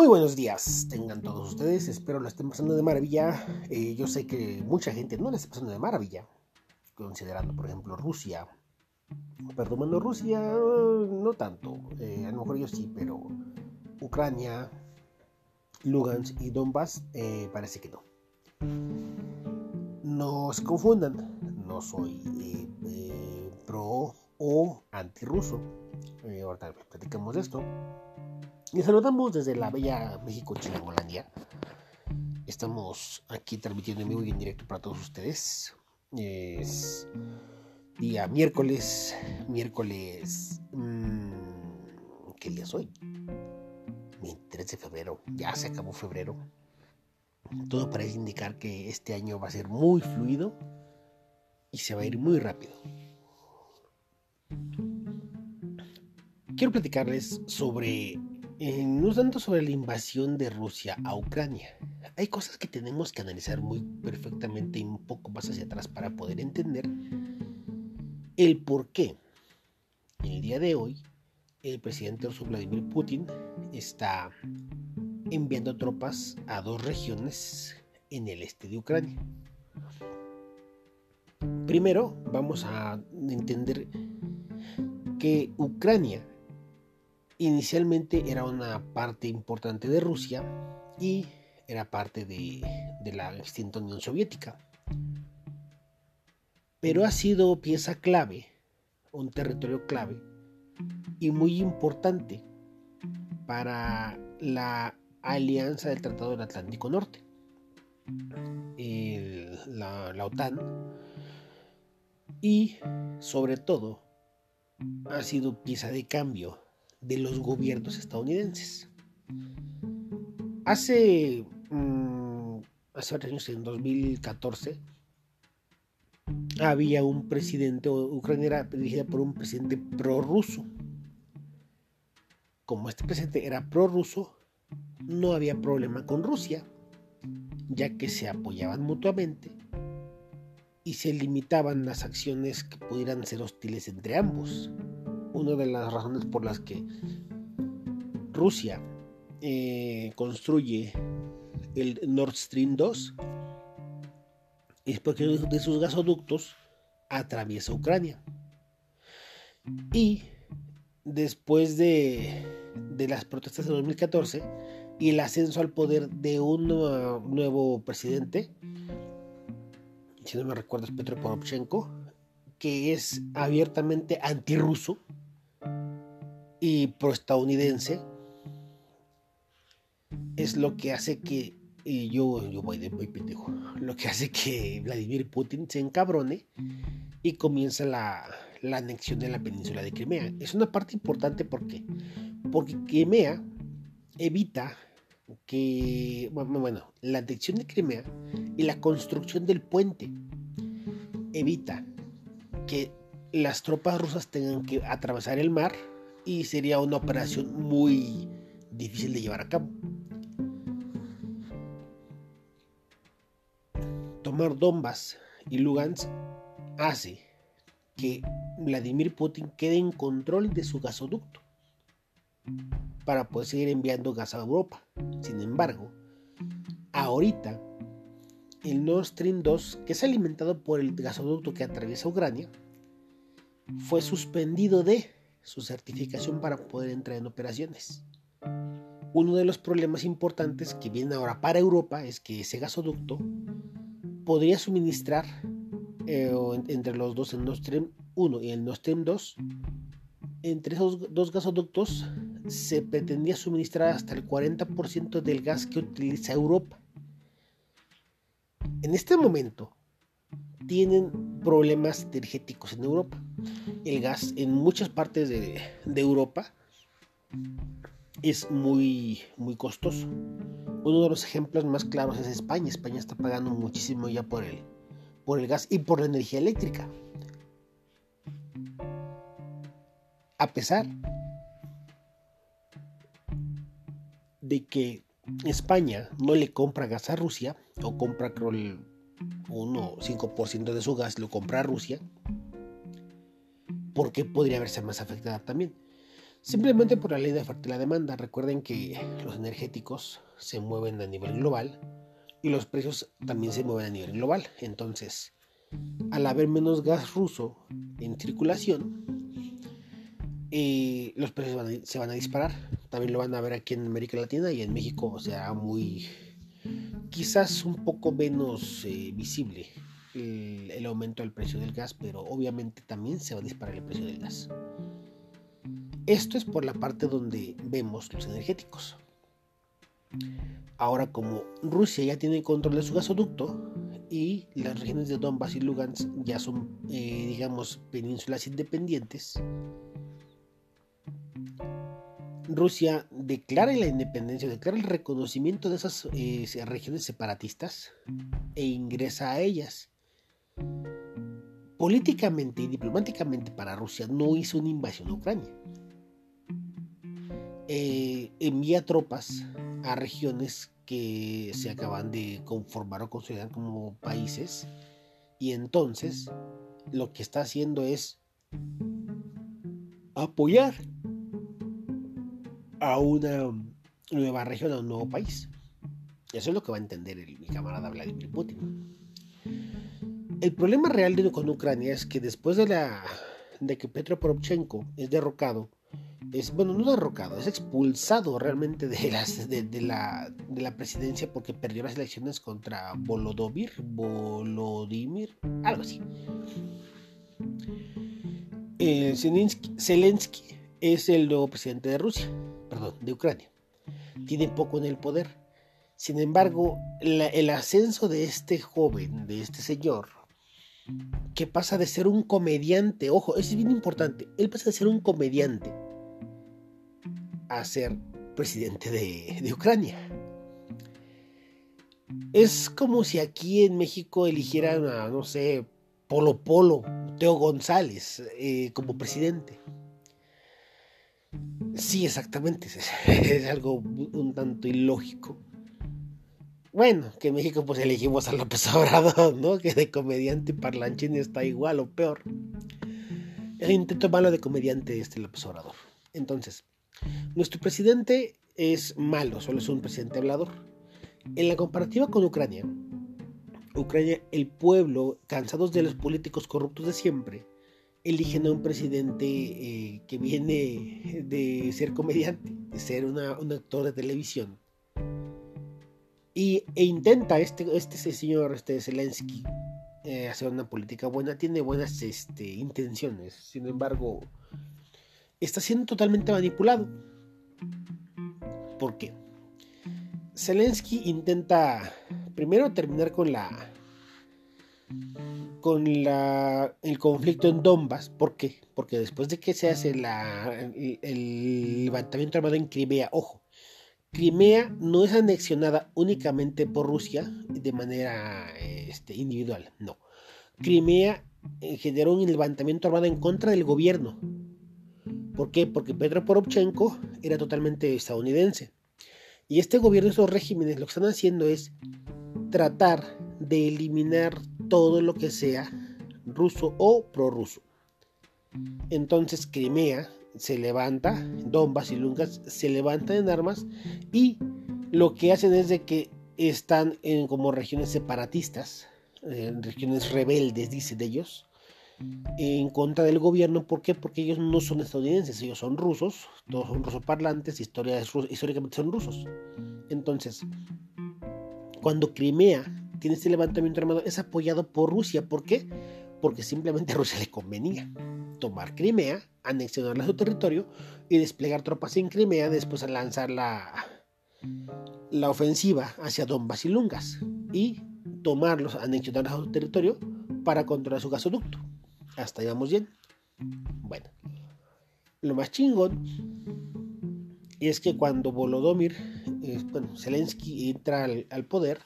Muy buenos días, tengan todos ustedes, espero la estén pasando de maravilla. Eh, yo sé que mucha gente no la está pasando de maravilla, considerando por ejemplo Rusia. Perdón, Rusia no tanto, eh, a lo mejor yo sí, pero Ucrania, Lugansk y Donbass eh, parece que no. No se confundan, no soy pro o anti-ruso. ahorita platicamos de esto. Y saludamos desde la bella México Chilangolandia. Estamos aquí transmitiendo en vivo y en directo para todos ustedes. Es día miércoles, miércoles... Mmm, ¿Qué día es hoy? 23 de febrero. Ya se acabó febrero. Todo parece indicar que este año va a ser muy fluido y se va a ir muy rápido. Quiero platicarles sobre eh, no tanto sobre la invasión de Rusia a Ucrania. Hay cosas que tenemos que analizar muy perfectamente y un poco más hacia atrás para poder entender el por qué. El día de hoy, el presidente ruso Vladimir Putin está enviando tropas a dos regiones en el este de Ucrania. Primero, vamos a entender que Ucrania inicialmente era una parte importante de Rusia y era parte de, la extinta Unión Soviética. Pero ha sido pieza clave, un territorio clave y muy importante para la alianza del Tratado del Atlántico Norte, la, OTAN, y sobre todo ha sido pieza de cambio de los gobiernos estadounidenses. Hace, mm, hace varios años, en 2014, había un presidente, Ucrania era dirigida por un presidente prorruso. Como este presidente era prorruso, no había problema con Rusia, ya que se apoyaban mutuamente y se limitaban las acciones que pudieran ser hostiles entre ambos una de las razones por las que Rusia eh, construye el Nord Stream 2 es porque de sus gasoductos atraviesa Ucrania. Y después de, las protestas de 2014 y el ascenso al poder de un nuevo presidente, si no me recuerdo es Petro Poroshenko, que es abiertamente antirruso, y pro-estadounidense es lo que hace que y yo, yo voy de muy pendejo, lo que hace que Vladimir Putin se encabrone y comienza la, la anexión de la península de Crimea. Es una parte importante porque, porque Crimea evita que, bueno, bueno, la anexión de Crimea y la construcción del puente evita que las tropas rusas tengan que atravesar el mar y sería una operación muy difícil de llevar a cabo. Tomar Donbass y Lugansk hace que Vladimir Putin quede en control de su gasoducto para poder seguir enviando gas a Europa. Sin embargo, ahorita el Nord Stream 2, que es alimentado por el gasoducto que atraviesa Ucrania, fue suspendido de su certificación para poder entrar en operaciones. Uno de los problemas importantes que viene ahora para Europa es que ese gasoducto podría suministrar eh, entre los dos, el Nord Stream 1 y el Nord Stream 2, entre esos dos gasoductos se pretendía suministrar hasta el 40% del gas que utiliza Europa. En este momento tienen problemas energéticos en Europa el gas en muchas partes de, Europa es muy, muy costoso. Uno de los ejemplos más claros es España. España está pagando muchísimo ya por el, por el gas y por la energía eléctrica. A pesar de que España no le compra gas a Rusia, o compra creo 1 o 5% de su gas lo compra a Rusia, ¿por qué podría verse más afectada también? Simplemente por la ley de oferta y la demanda. Recuerden que los energéticos se mueven a nivel global y los precios también se mueven a nivel global. Entonces, al haber menos gas ruso en circulación, eh, los precios se van a disparar. También lo van a ver aquí en América Latina y en México será muy, quizás un poco menos eh, visible el, aumento del precio del gas, pero obviamente también se va a disparar el precio del gas. Esto es por la parte donde vemos los energéticos. Ahora como Rusia ya tiene control de su gasoducto y las regiones de Donbass y Lugansk ya son, eh, digamos, penínsulas independientes, Rusia declara la independencia, declara el reconocimiento de esas eh, regiones separatistas e ingresa a ellas. Políticamente y diplomáticamente para Rusia no hizo una invasión a Ucrania. Eh, envía tropas a regiones que se acaban de conformar o considerar como países y entonces lo que está haciendo es apoyar a una nueva región, a un nuevo país. Eso es lo que va a entender el, mi camarada Vladimir Putin. El problema real de, con Ucrania es que después de, la, de que Petro Poroshenko es derrocado, es, bueno, no derrocado, es expulsado realmente de, las, de, la, de la presidencia porque perdió las elecciones contra Volodymyr, Volodymyr, algo así. Eh, Zelensky es el nuevo presidente de Rusia, de Ucrania. Tiene poco en el poder. Sin embargo, el ascenso de este joven, de este señor, que pasa de ser un comediante, ojo, eso es bien importante, él pasa de ser un comediante a ser presidente de, Ucrania. Es como si aquí en México eligieran a, no sé, Polo Polo, Teo González eh, como presidente. Sí, exactamente, es, algo un tanto ilógico. Bueno, que en México pues elegimos a López Obrador, ¿no? Que de comediante parlanchín está igual o peor. El intento malo de comediante este López Obrador. Entonces, nuestro presidente es malo, solo es un presidente hablador. En la comparativa con Ucrania, Ucrania, el pueblo, cansados de los políticos corruptos de siempre, eligen a un presidente eh, que viene de ser comediante, de ser un actor de televisión. Y, e intenta este, este señor, este Zelensky, eh, hacer una política buena, tiene buenas este, intenciones. Sin embargo, está siendo totalmente manipulado. ¿Por qué? Zelensky intenta primero terminar con la con la, el conflicto en Donbass. ¿Por qué? Porque después de que se hace la, el, levantamiento armado en Crimea, ojo, Crimea no es anexionada únicamente por Rusia de manera este, individual, no. Crimea eh, generó un levantamiento armado en contra del gobierno ¿Por qué? Porque Petro Poroshenko era totalmente estadounidense. Y este gobierno, estos regímenes, lo que están haciendo es tratar de eliminar todo lo que sea ruso o prorruso. Entonces Crimea se levanta, Donbass y Lungas se levantan en armas y lo que hacen es de que están en como regiones separatistas, en regiones rebeldes, dicen ellos, en contra del gobierno. ¿Por qué? Porque ellos no son estadounidenses, ellos son rusos, todos son rusoparlantes, históricamente son rusos. Entonces, cuando Crimea tiene este levantamiento armado, es apoyado por Rusia. ¿Por qué? Porque simplemente a Rusia le convenía tomar Crimea, anexionarla a su territorio y desplegar tropas en Crimea, después a lanzar la, la ofensiva hacia Donbass y Lungas y tomarlos, anexionarlos a su territorio para controlar su gasoducto. Hasta ahí vamos bien. Bueno, lo más chingón es que cuando Volodymyr, eh, bueno, Zelensky entra al, poder,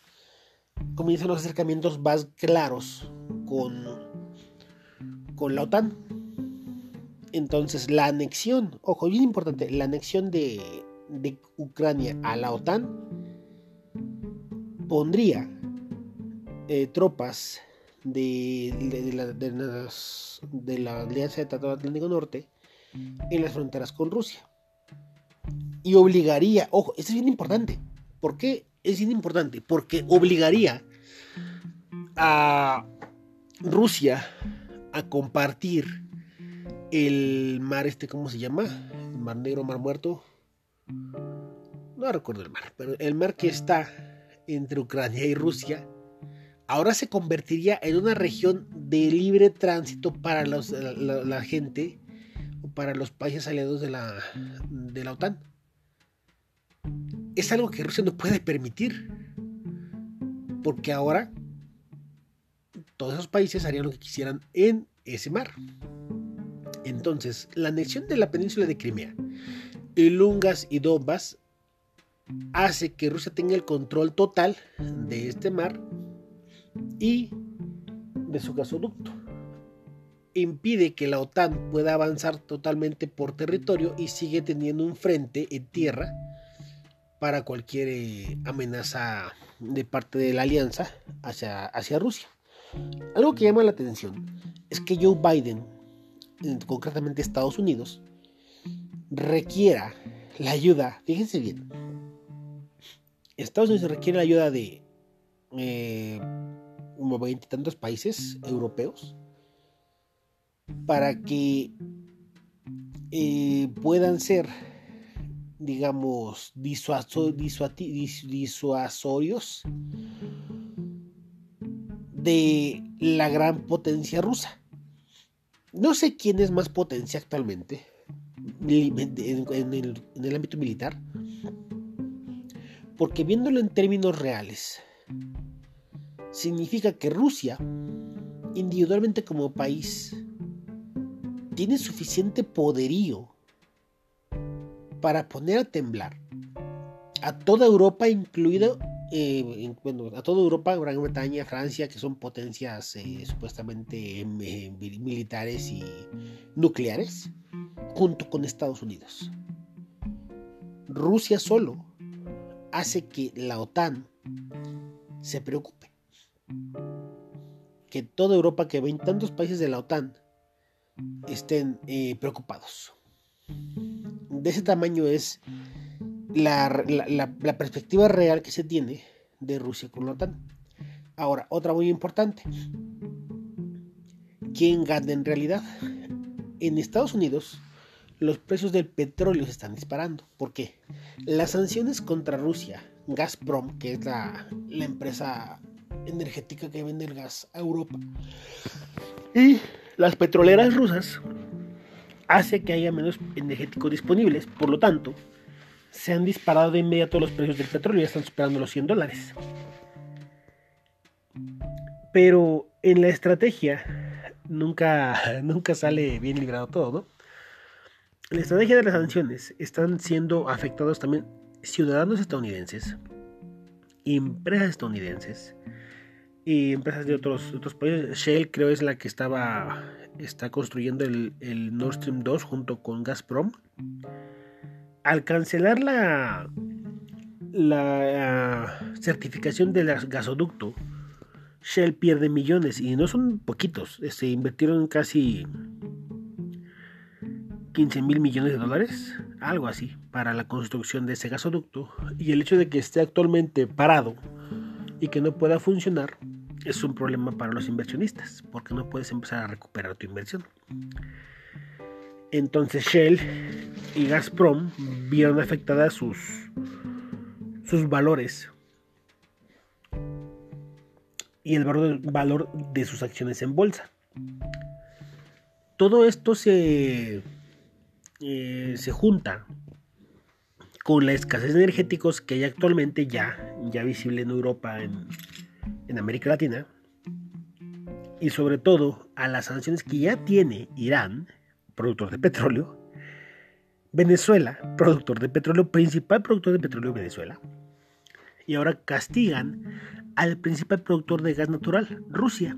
comienzan los acercamientos más claros con, con la OTAN. Entonces, la anexión, ojo, bien importante, la anexión de, de Ucrania a la OTAN pondría eh, tropas de, la, de, la, Alianza de Tratado Atlántico Norte en las fronteras con Rusia. Y obligaría, ojo, esto es bien importante. ¿Por qué es importante? Porque obligaría a Rusia a compartir el mar este, ¿cómo se llama? Mar negro, mar muerto. No recuerdo el mar, pero el mar que está entre Ucrania y Rusia ahora se convertiría en una región de libre tránsito para la, gente o para los países aliados de la, de la OTAN. Es algo que Rusia no puede permitir, porque ahora todos esos países harían lo que quisieran en ese mar. Entonces, la anexión de la península de Crimea, Lungas y Donbass hace que Rusia tenga el control total de este mar y de su gasoducto. Impide que la OTAN pueda avanzar totalmente por territorio y sigue teniendo un frente en tierra para cualquier eh, amenaza de parte de la alianza hacia, hacia Rusia. Algo que llama la atención es que Joe Biden, concretamente Estados Unidos, requiera la ayuda, fíjense bien, Estados Unidos requiere la ayuda de eh, como tantos países europeos para que eh, puedan ser, digamos, disuasorios de la gran potencia rusa. No sé quién es más potencia actualmente en el ámbito militar, porque viéndolo en términos reales, significa que Rusia, individualmente como país, tiene suficiente poderío para poner a temblar a toda Europa, incluido eh, a toda Europa, Gran Bretaña, Francia, que son potencias eh, supuestamente em, eh, militares y nucleares, junto con Estados Unidos. Rusia solo hace que la OTAN se preocupe. Que toda Europa, que ven tantos países de la OTAN, estén eh, preocupados. De ese tamaño es la, perspectiva real que se tiene de Rusia con la OTAN. Ahora, otra muy importante. ¿Quién gana en realidad? En Estados Unidos, los precios del petróleo se están disparando. ¿Por qué? Las sanciones contra Rusia, Gazprom, que es la, empresa energética que vende el gas a Europa, y las petroleras rusas, hace que haya menos energéticos disponibles. Por lo tanto, se han disparado de inmediato los precios del petróleo, ya están superando los 100 dólares. Pero en la estrategia nunca, nunca sale bien librado todo, ¿no? la estrategia de las sanciones están siendo afectados también ciudadanos estadounidenses, empresas estadounidenses y empresas de otros, otros países. Shell creo es la que estaba está construyendo el, Nord Stream 2 junto con Gazprom. Al cancelar la, la certificación del gasoducto, Shell pierde millones y no son poquitos. Se este, invirtieron casi 15 mil millones de dólares, algo así, para la construcción de ese gasoducto. Y el hecho de que esté actualmente parado y que no pueda funcionar es un problema para los inversionistas, porque no puedes empezar a recuperar tu inversión. Entonces Shell y Gazprom vieron afectadas sus, sus valores y el valor, valor de sus acciones en bolsa. Todo esto se eh, se junta con la escasez de energéticos que hay actualmente ya, ya visible en Europa, en América Latina, y sobre todo a las sanciones que ya tiene Irán, productor de petróleo, Venezuela, productor de petróleo, principal productor de petróleo Venezuela, y ahora castigan al principal productor de gas natural, Rusia.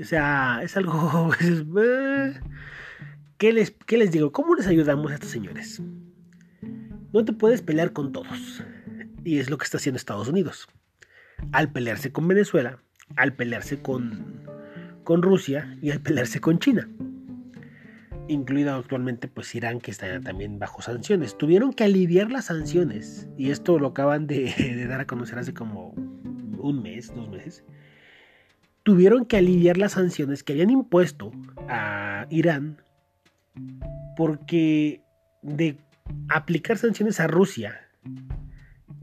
O sea, es algo... Eh, ¿Qué les, les digo? ¿Cómo les ayudamos a estos señores? No te puedes pelear con todos. Y es lo que está haciendo Estados Unidos. Al pelearse con Venezuela, al pelearse con, con Rusia y al pelearse con China. incluido actualmente pues Irán que está también bajo sanciones. Tuvieron que aliviar las sanciones y esto lo acaban de, de dar a conocer hace como un mes, dos meses. Tuvieron que aliviar las sanciones que habían impuesto a Irán porque de aplicar sanciones a Rusia,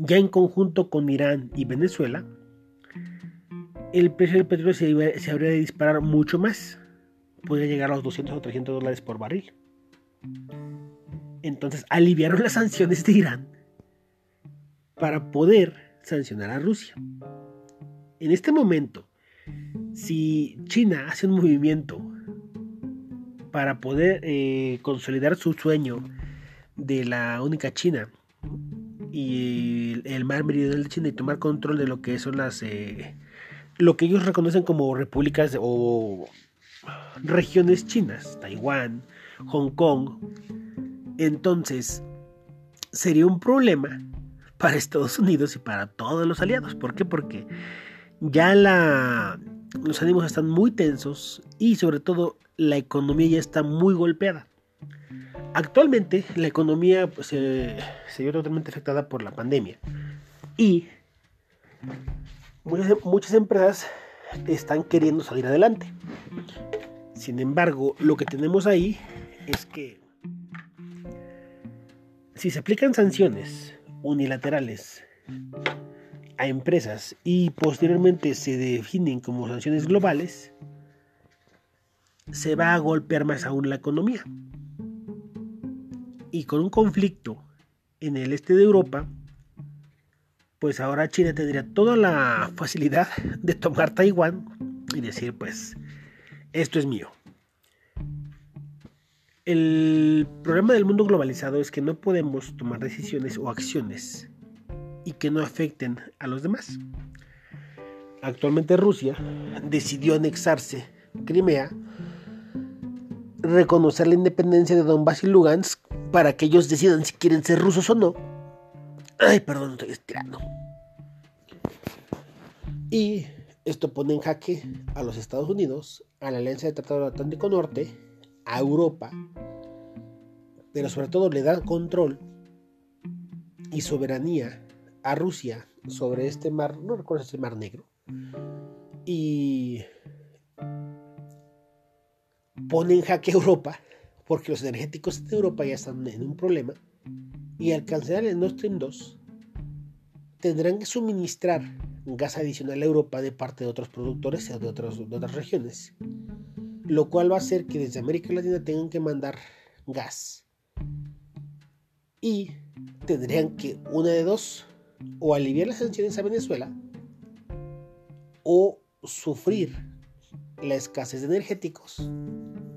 ya en conjunto con Irán y Venezuela, el precio del petróleo se, habría de disparar mucho más. Podría llegar a los 200 o 300 dólares por barril. Entonces aliviaron las sanciones de Irán para poder sancionar a Rusia. En este momento, si China hace un movimiento para poder eh, consolidar su sueño de la única China y el, mar meridional de China y tomar control de lo que son las eh, lo que ellos reconocen como repúblicas o regiones chinas, Taiwán, Hong Kong. Entonces, sería un problema para Estados Unidos y para todos los aliados. ¿Por qué? Porque ya los ánimos están muy tensos y sobre todo la economía ya está muy golpeada. Actualmente la economía pues, se, vio totalmente afectada por la pandemia y muchas empresas están queriendo salir adelante. Sin embargo, lo que tenemos ahí es que si se aplican sanciones unilaterales a empresas y posteriormente se definen como sanciones globales, se va a golpear más aún la economía. Y con un conflicto en el este de Europa, pues ahora China tendría toda la facilidad de tomar Taiwán y decir, pues, esto es mío. El problema del mundo globalizado es que no podemos tomar decisiones o acciones y que no afecten a los demás. Actualmente Rusia decidió anexarse Crimea reconocer la independencia de Donbass y Lugansk para que ellos decidan si quieren ser rusos o no. Ay, perdón, estoy estirando. Y esto pone en jaque a los Estados Unidos, a la Alianza de Tratado Atlántico Norte, a Europa, pero sobre todo le da control y soberanía a Rusia sobre este mar, no recuerdo si es el mar negro, y pone en jaque a Europa, porque los energéticos de Europa ya están en un problema, y al cancelar el Nord Stream 2, tendrán que suministrar gas adicional a Europa de parte de otros productores de, de otras regiones, lo cual va a hacer que desde América Latina tengan que mandar gas. Y tendrían que, una de dos, o aliviar las sanciones a Venezuela, o sufrir la escasez de energéticos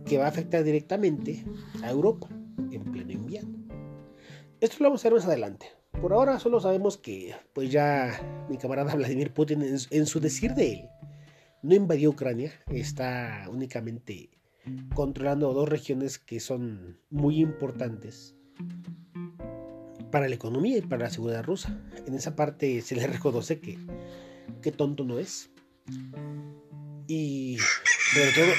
que va a afectar directamente a Europa en pleno invierno. Esto lo vamos a ver más adelante. Por ahora solo sabemos que, pues ya mi camarada Vladimir Putin, en, su decir de él, no invadió Ucrania, está únicamente controlando dos regiones que son muy importantes para la economía y para la seguridad rusa. En esa parte se le reconoce que, que tonto no es. Y sobre todo,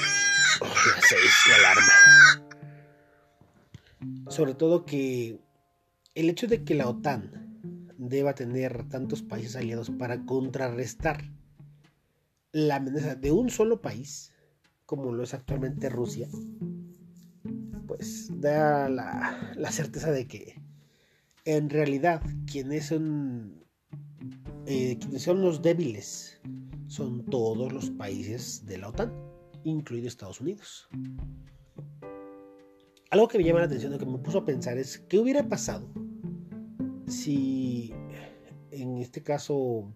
Sobre todo que el hecho de que la OTAN deba tener tantos países aliados para contrarrestar la amenaza de un solo país, como lo es actualmente Rusia, pues da la, certeza de que en realidad quienes son, eh, quienes son los débiles son todos los países de la OTAN, incluido Estados Unidos. Algo que me llama la atención, lo que me puso a pensar es, ¿qué hubiera pasado si en este caso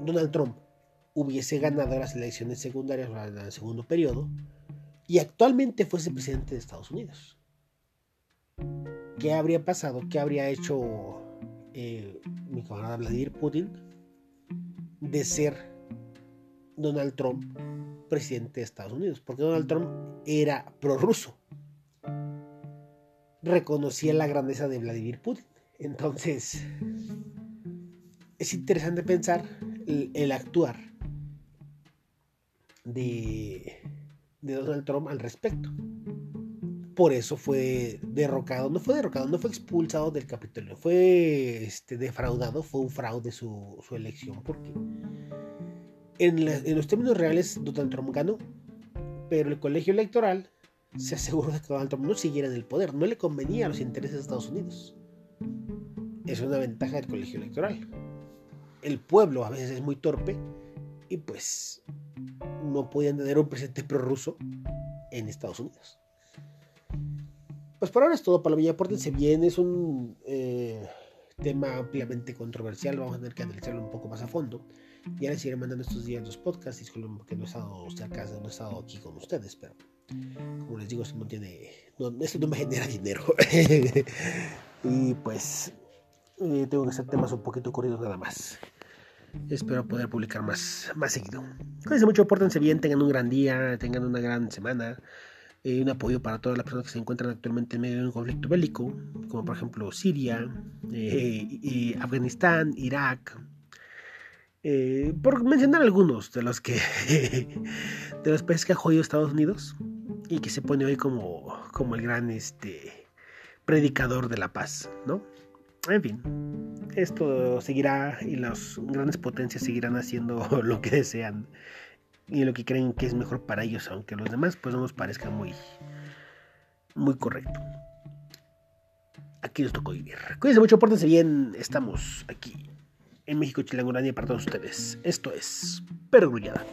Donald Trump hubiese ganado las elecciones secundarias en el segundo periodo y actualmente fuese presidente de Estados Unidos? ¿Qué habría pasado? ¿Qué habría hecho eh, mi camarada Vladimir Putin de ser Donald Trump presidente de Estados Unidos? Porque Donald Trump era prorruso reconocía la grandeza de Vladimir Putin. Entonces, es interesante pensar el, actuar de, Donald Trump al respecto. Por eso fue derrocado, no fue derrocado, no fue expulsado del Capitolio, fue este, defraudado, fue un fraude su, su elección, porque en, los términos reales Donald Trump ganó, pero el colegio electoral se aseguró de que Donald Trump no siguiera en el poder, no le convenía a los intereses de Estados Unidos. Es una ventaja del colegio electoral. El pueblo a veces es muy torpe y pues no podían tener un presidente prorruso en Estados Unidos. Pues por ahora es todo, Palomilla. Pórtense bien, es un eh, tema ampliamente controversial. Vamos a tener que analizarlo un poco más a fondo. Ya les iré mandando estos días los podcasts. Disculpen porque no he estado cerca, no he estado aquí con ustedes, pero como les digo, esto no tiene. esto no me genera dinero. y pues eh, tengo que hacer temas un poquito corridos nada más. Espero poder publicar más, más seguido. Cuídense mucho, pórtense bien, tengan un gran día, tengan una gran semana. Eh, un apoyo para todas las personas que se encuentran actualmente en medio de un conflicto bélico, como por ejemplo Siria, eh, Afganistán, Irak, eh, por mencionar algunos de los que de los países que ha jodido Estados Unidos y que se pone hoy como, como el gran este predicador de la paz, ¿no? En fin, esto seguirá y las grandes potencias seguirán haciendo lo que desean y lo que creen que es mejor para ellos, aunque los demás pues no nos parezca muy, muy correcto. Aquí nos tocó vivir. Cuídense mucho, pórtense bien. Estamos aquí en México, Chilangolandia para todos ustedes. Esto es Pergrullada.